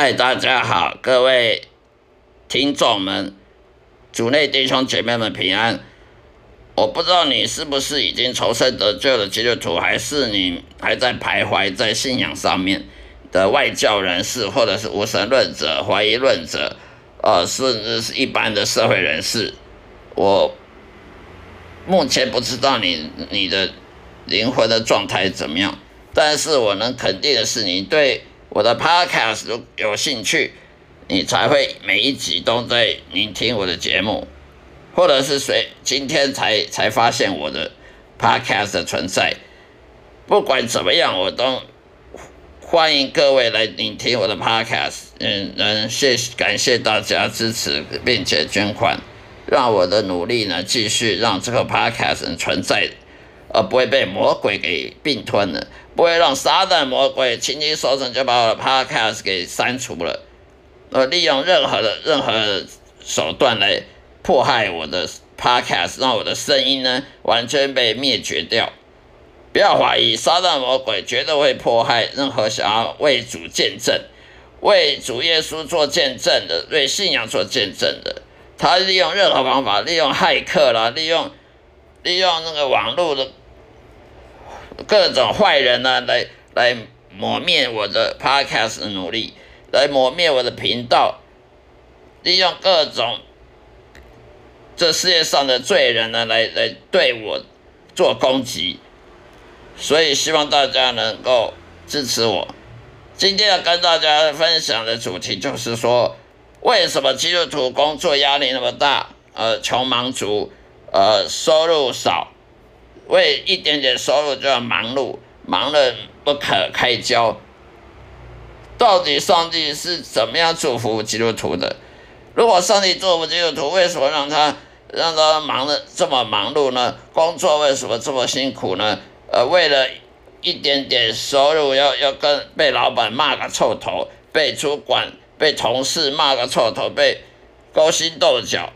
嗨，大家好，各位听众们，主内弟兄姐妹们平安。我不知道你是不是已经重生得救的基督徒，还是你还在徘徊在信仰上面的外教人士，或者是无神论者、怀疑论者，呃，甚至是一般的社会人士。我目前不知道你你的灵魂的状态怎么样，但是我能肯定的是，你对我的 Podcast 有兴趣，你才会每一集都在聆听我的节目。或者是谁今天才才发现我的 podcast 的存在，不管怎么样，我都欢迎各位来聆听我的 podcast。嗯嗯，谢感谢大家支持并且捐款，让我的努力呢继续让这个 podcast 存在，而不会被魔鬼给并吞了，不会让撒旦魔鬼轻轻松松就把我的 podcast 给删除了，呃，利用任何的任何手段来。迫害我的 podcast，让我的声音呢完全被灭绝掉。不要怀疑，撒旦魔鬼绝对会迫害任何想要为主见证、为主耶稣做见证的、为信仰做见证的。他利用任何方法，利用骇客啦，利用利用那个网络的各种坏人呢，来来抹灭我的 podcast 的努力，来抹灭我的频道，利用各种。这世界上的罪人呢，来来对我做攻击，所以希望大家能够支持我。今天要跟大家分享的主题就是说，为什么基督徒工作压力那么大？呃，穷忙族，呃，收入少，为一点点收入就要忙碌，忙得不可开交。到底上帝是怎么样祝福基督徒的？如果上帝祝福基督徒，为什么让他？让他忙的这么忙碌呢？工作为什么这么辛苦呢？呃，为了一点点收入，要要跟被老板骂个臭头，被主管、被同事骂个臭头，被勾心斗角，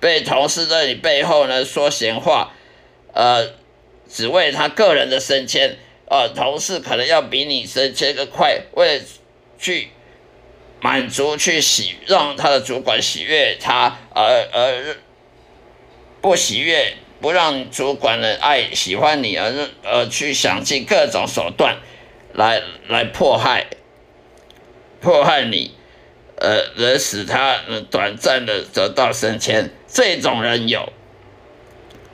被同事在你背后呢说闲话，呃，只为他个人的升迁，呃，同事可能要比你升迁个快，为了去。满足去喜让他的主管喜悦他，而而不喜悦不让主管的爱喜欢你，而而去想尽各种手段来来迫害迫害你，呃，而使他短暂的得到升迁。这种人有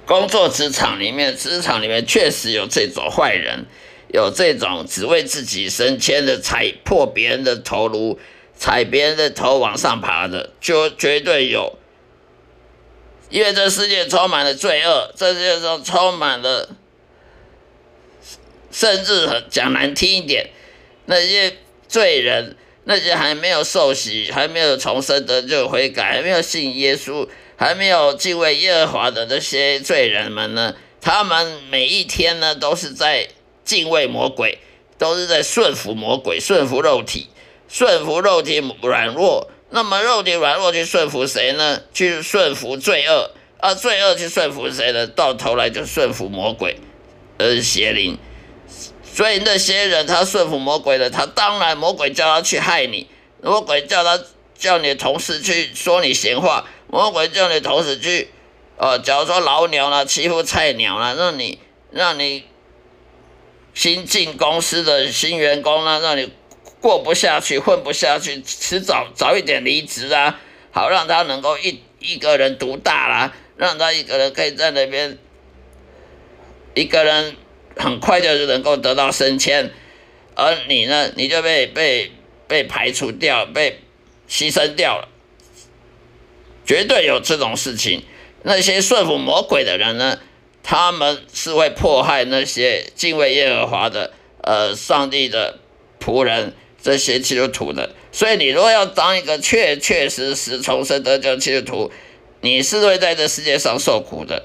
工作职场里面，职场里面确实有这种坏人，有这种只为自己升迁的踩破别人的头颅。踩别人的头往上爬的，就绝对有，因为这世界充满了罪恶，这世界上充满了，甚至讲难听一点，那些罪人，那些还没有受洗、还没有重生得救悔改、还没有信耶稣、还没有敬畏耶和华的那些罪人们呢？他们每一天呢，都是在敬畏魔鬼，都是在顺服魔鬼，顺服肉体。顺服肉体软弱，那么肉体软弱去顺服谁呢？去顺服罪恶，而罪恶去顺服谁呢？到头来就顺服魔鬼，呃，邪灵。所以那些人他顺服魔鬼的，他当然魔鬼叫他去害你，魔鬼叫他叫你的同事去说你闲话，魔鬼叫你投死去，呃，假如说老鸟了欺负菜鸟了，让你让你新进公司的新员工呢，让你。过不下去，混不下去，迟早早一点离职啊，好让他能够一一个人独大啦，让他一个人可以在那边，一个人很快就能够得到升迁，而你呢，你就被被被排除掉，被牺牲掉了，绝对有这种事情。那些顺服魔鬼的人呢，他们是会迫害那些敬畏耶和华的，呃，上帝的仆人。这些基督徒的，所以你如果要当一个确确实实重生得救基督徒，你是会在这世界上受苦的。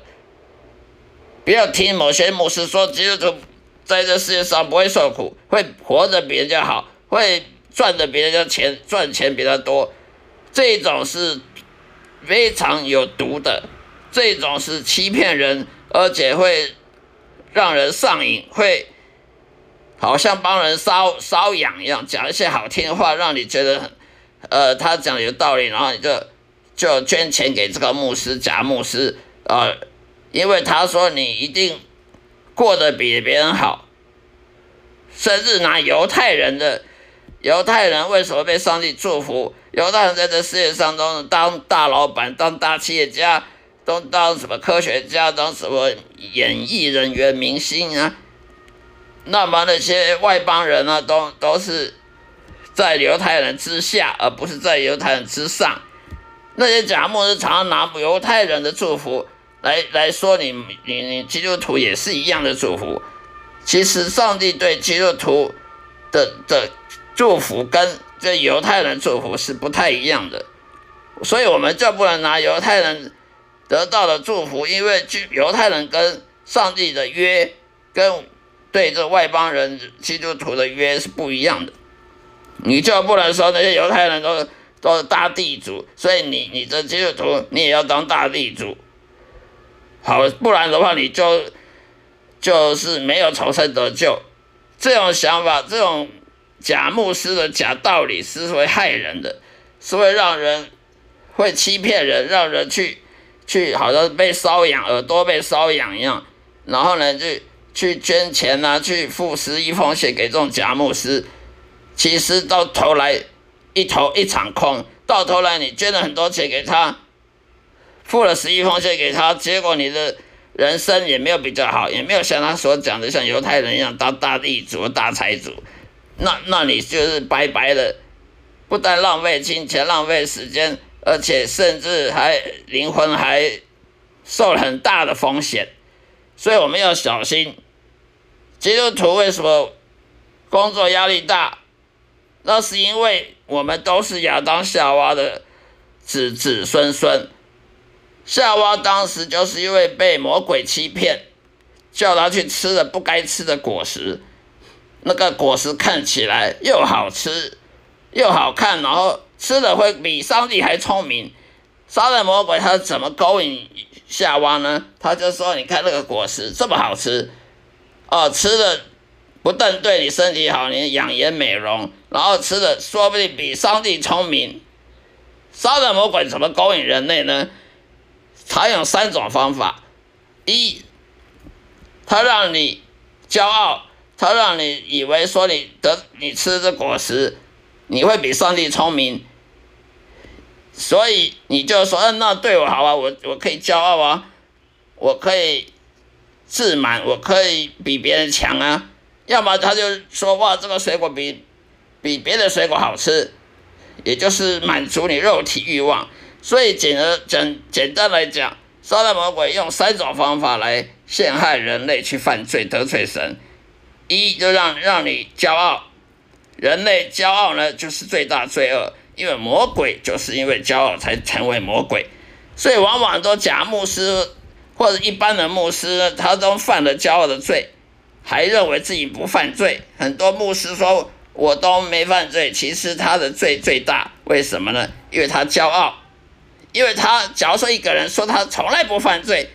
不要听某些牧师说基督徒在这世界上不会受苦，会活得比人家好，会赚的比人家钱赚钱比他多，这种是非常有毒的，这种是欺骗人，而且会让人上瘾，会。好像帮人搔搔痒一样，讲一些好听的话，让你觉得，呃，他讲有道理，然后你就就捐钱给这个牧师假牧师，呃，因为他说你一定过得比别人好，甚至拿犹太人的犹太人为什么被上帝祝福？犹太人在这世界上都当大老板、当大企业家，都当什么科学家、当什么演艺人员、明星啊？那么那些外邦人呢，都都是在犹太人之下，而不是在犹太人之上。那些假牧师常常拿犹太人的祝福来来说你你你基督徒也是一样的祝福。其实上帝对基督徒的的祝福跟这犹太人祝福是不太一样的，所以我们就不能拿犹太人得到的祝福，因为犹太人跟上帝的约跟。对这外邦人基督徒的约是不一样的，你就不能说那些犹太人都都是大地主，所以你你这基督徒你也要当大地主，好，不然的话你就就是没有重生得救。这种想法，这种假牧师的假道理是会害人的，是会让人会欺骗人，让人去去好像被搔痒，耳朵被搔痒一样，然后呢就。去捐钱呐，去付十亿奉献给这种假牧师，其实到头来一头一场空。到头来你捐了很多钱给他，付了十亿奉献给他，结果你的人生也没有比较好，也没有像他所讲的像犹太人一样当大地主、大财主。那那你就是白白的，不但浪费金钱、浪费时间，而且甚至还灵魂还受了很大的风险。所以我们要小心。基督徒为什么工作压力大？那是因为我们都是亚当夏娃的子子孙孙。夏娃当时就是因为被魔鬼欺骗，叫他去吃了不该吃的果实。那个果实看起来又好吃又好看，然后吃的会比上帝还聪明。杀人魔鬼他怎么勾引夏娃呢？他就说：“你看那个果实这么好吃。”哦，吃的不但对你身体好，你养颜美容，然后吃的说不定比上帝聪明。杀人魔鬼怎么勾引人类呢？他用三种方法：一，他让你骄傲，他让你以为说你得你吃这果实，你会比上帝聪明，所以你就说，嗯，那对我好啊，我我可以骄傲啊，我可以。自满，我可以比别人强啊！要么他就说哇，这个水果比比别的水果好吃，也就是满足你肉体欲望。所以简而简简单来讲，撒旦魔鬼用三种方法来陷害人类去犯罪得罪神：一就让让你骄傲，人类骄傲呢就是最大罪恶，因为魔鬼就是因为骄傲才成为魔鬼，所以往往都假牧师。或者一般的牧师，他都犯了骄傲的罪，还认为自己不犯罪。很多牧师说我都没犯罪，其实他的罪最大。为什么呢？因为他骄傲。因为他假如说一个人说他从来不犯罪，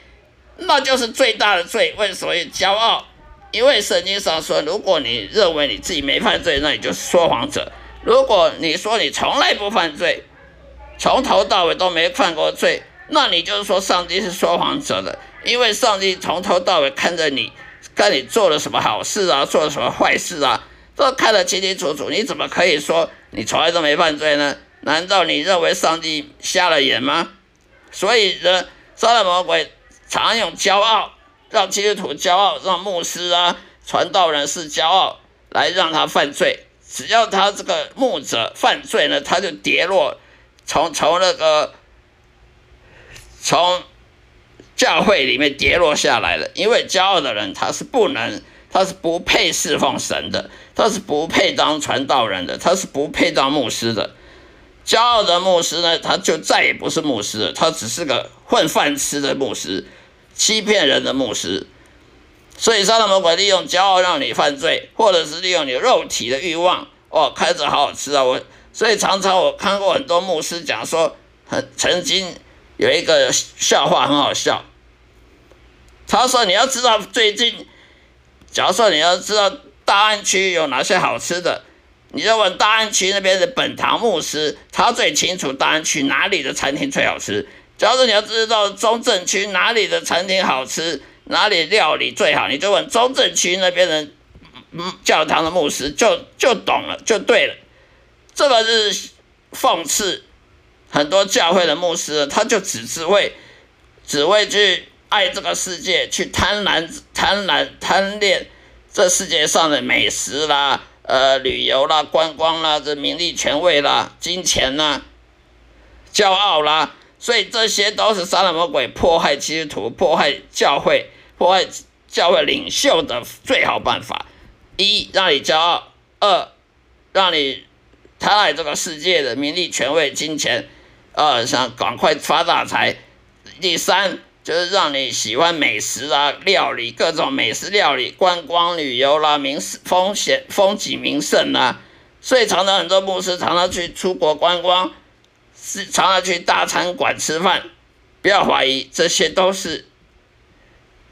那就是最大的罪。为什么骄傲？因为圣经上说，如果你认为你自己没犯罪，那你就是说谎者。如果你说你从来不犯罪，从头到尾都没犯过罪。那你就是说上帝是说谎者的，因为上帝从头到尾看着你，看你做了什么好事啊，做了什么坏事啊，都看得清清楚楚。你怎么可以说你从来都没犯罪呢？难道你认为上帝瞎了眼吗？所以呢，撒旦魔鬼常用骄傲，让基督徒骄傲，让牧师啊、传道人是骄傲，来让他犯罪。只要他这个牧者犯罪呢，他就跌落，从从那个。从教会里面跌落下来了，因为骄傲的人他是不能，他是不配侍奉神的，他是不配当传道人的，他是不配当牧师的。骄傲的牧师呢，他就再也不是牧师了，他只是个混饭吃的牧师，欺骗人的牧师。所以撒旦魔鬼利用骄傲让你犯罪，或者是利用你肉体的欲望。哦，看着好好吃啊！我所以常常我看过很多牧师讲说，很曾经。有一个笑话很好笑，他说：“你要知道最近，假如说你要知道大安区有哪些好吃的，你就问大安区那边的本堂牧师，他最清楚大安区哪里的餐厅最好吃。假如你要知道中正区哪里的餐厅好吃，哪里料理最好，你就问中正区那边的教堂的牧师，就就懂了，就对了。这个是讽刺很多教会的牧师，他就只是为只为去爱这个世界，去贪婪、贪婪、贪恋这世界上的美食啦、呃旅游啦、观光啦、这名利权位啦、金钱啦、骄傲啦，所以这些都是杀人魔鬼迫害基督徒、迫害教会、迫害教会领袖的最好办法。一让你骄傲，二让你贪爱这个世界的名利、权位、金钱，二想赶快发大财。第三就是让你喜欢美食啊，料理各种美食料理、观光旅游啦、名风险风景名胜啊，所以常常很多牧师常常去出国观光，是常常去大餐馆吃饭。不要怀疑，这些都是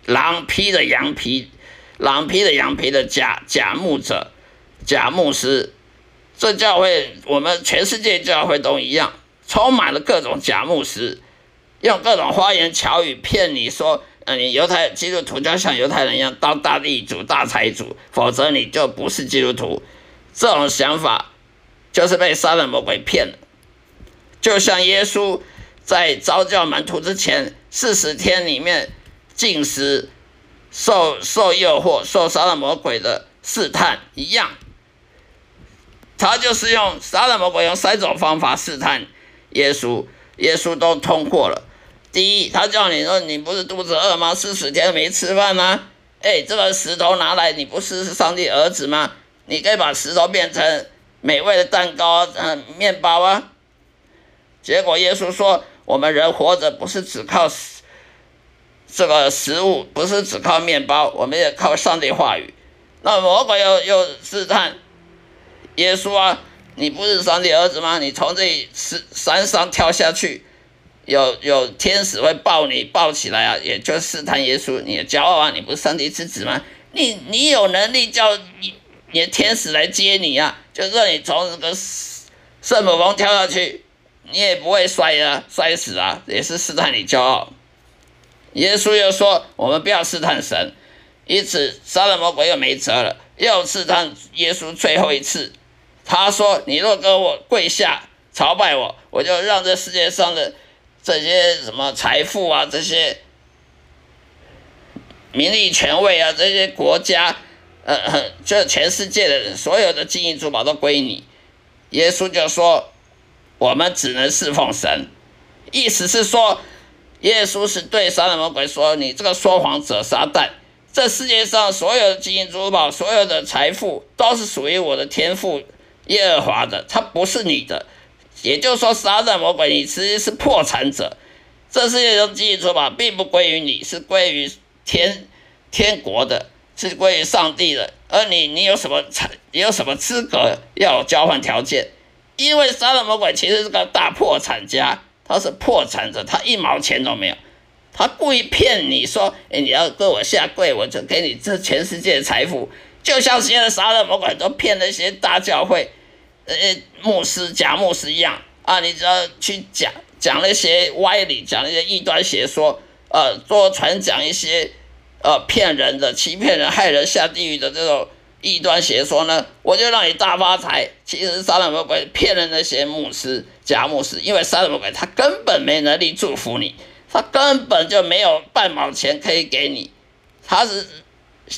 狼披着羊皮。狼披着羊皮的假假牧者、假牧师，这教会我们全世界教会都一样，充满了各种假牧师，用各种花言巧语骗你说，呃，你犹太基督徒就要像犹太人一样当大地主、大财主，否则你就不是基督徒。这种想法就是被杀人魔鬼骗了。就像耶稣在招教门徒之前四十天里面进食。受受诱惑、受杀了魔鬼的试探一样，他就是用杀了魔鬼用三种方法试探耶稣，耶稣都通过了。第一，他叫你说你不是肚子饿吗？四十天没吃饭吗？哎，这个石头拿来，你不是上帝儿子吗？你可以把石头变成美味的蛋糕、嗯，面包啊。结果耶稣说，我们人活着不是只靠。这个食物不是只靠面包，我们也靠上帝话语。那魔鬼又又试探耶稣啊，你不是上帝儿子吗？你从这山山上跳下去，有有天使会抱你抱起来啊，也就试探耶稣，你骄傲啊，你不是上帝之子吗？你你有能力叫你你的天使来接你啊，就让你从这个圣母峰跳下去，你也不会摔啊，摔死啊，也是试探你骄傲。耶稣又说：“我们不要试探神，因此杀了魔鬼又没辙了，又试探耶稣最后一次。他说：‘你若跟我跪下朝拜我，我就让这世界上的这些什么财富啊、这些名利权位啊、这些国家，呃，就全世界的人所有的金银珠宝都归你。’耶稣就说：‘我们只能侍奉神。’意思是说。”耶稣是对撒旦魔鬼说：“你这个说谎者撒旦，这世界上所有的金银珠宝、所有的财富都是属于我的天赋耶和华的，它不是你的。也就是说，撒旦魔鬼，你其实是破产者。这世界上金银珠宝并不归于你，是归于天天国的，是归于上帝的。而你，你有什么财？你有什么资格要交换条件？因为杀人魔鬼其实是个大破产家。”他是破产者，他一毛钱都没有，他故意骗你说，哎，你要跟我下跪，我就给你这全世界的财富，就像现在杀人魔鬼都骗那些大教会，呃，牧师假牧师一样啊，你只要去讲讲那些歪理，讲那些异端邪说，呃，多传讲一些呃骗人的、欺骗人、害人下地狱的这种。异端邪说呢，我就让你大发财。其实杀人魔鬼骗了那些牧师、假牧师，因为杀人魔鬼他根本没能力祝福你，他根本就没有半毛钱可以给你，他是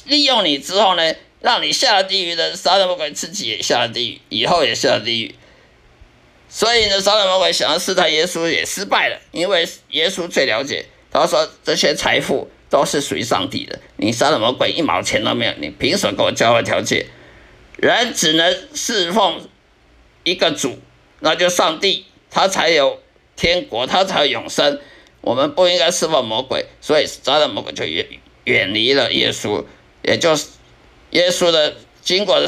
利用你之后呢，让你下了地狱的杀人魔鬼自己也下了地狱，以后也下了地狱。所以呢，杀人魔鬼想要试探耶稣也失败了，因为耶稣最了解，他说这些财富。都是属于上帝的。你杀了魔鬼一毛钱都没有，你凭什么跟我交换条件？人只能侍奉一个主，那就上帝，他才有天国，他才有永生。我们不应该侍奉魔鬼，所以杀了魔鬼就远远离了耶稣。也就是耶稣的经过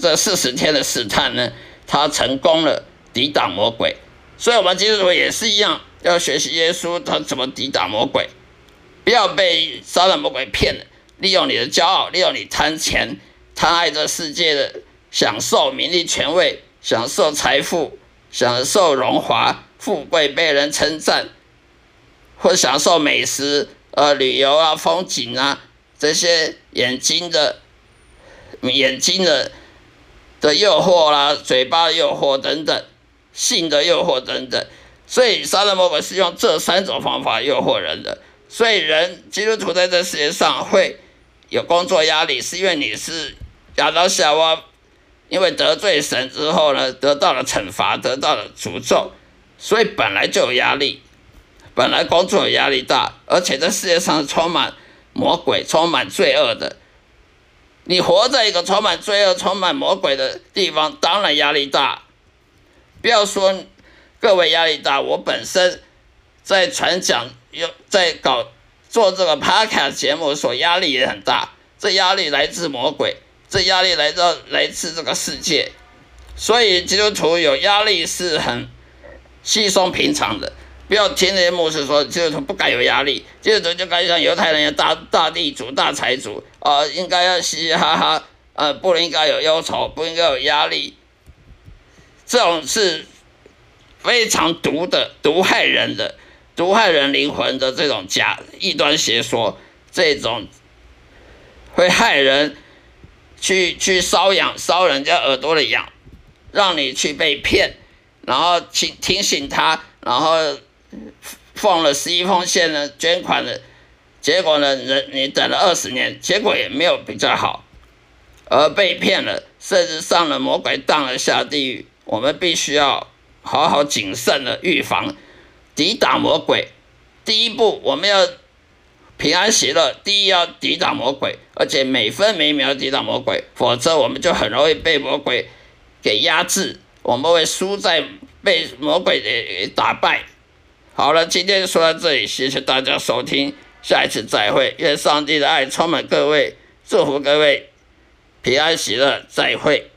这四十天的试探呢，他成功了抵挡魔鬼。所以我们基督徒也是一样，要学习耶稣他怎么抵挡魔鬼。不要被杀人魔鬼骗了，利用你的骄傲，利用你贪钱，贪爱这世界的享受名利权位，享受财富，享受荣华富贵，被人称赞，或享受美食，呃，旅游啊，风景啊，这些眼睛的眼睛的的诱惑啦，嘴巴的诱惑等等，性的诱惑等等。所以，杀人魔鬼是用这三种方法诱惑人的。所以，人基督徒在这世界上会有工作压力，是因为你是亚当夏娃，因为得罪神之后呢，得到了惩罚，得到了诅咒，所以本来就有压力，本来工作压力大，而且这世界上充满魔鬼、充满罪恶的。你活在一个充满罪恶、充满魔鬼的地方，当然压力大。不要说。各位压力大，我本身在传讲，又在搞做这个 podcast 节目，所压力也很大。这压力来自魔鬼，这压力来到来自这个世界，所以基督徒有压力是很稀松平常的。不要听那些牧师说基督徒不该有压力，基督徒就该像犹太人一样大大地主、大财主啊，应该要嘻嘻哈哈，呃，不应该有忧愁，不应该有压力，这种是。非常毒的、毒害人的、毒害人灵魂的这种假异端邪说，这种会害人去去搔痒搔人家耳朵的痒，让你去被骗，然后提提醒他，然后放了十一封信呢，捐款的，结果呢，人你等了二十年，结果也没有比较好，而被骗了，甚至上了魔鬼当了下地狱，我们必须要。好好谨慎的预防，抵挡魔鬼。第一步，我们要平安喜乐。第一，要抵挡魔鬼，而且每分每秒抵挡魔鬼，否则我们就很容易被魔鬼给压制，我们会输在被魔鬼给打败。好了，今天就说到这里，谢谢大家收听，下一次再会。愿上帝的爱充满各位，祝福各位平安喜乐，再会。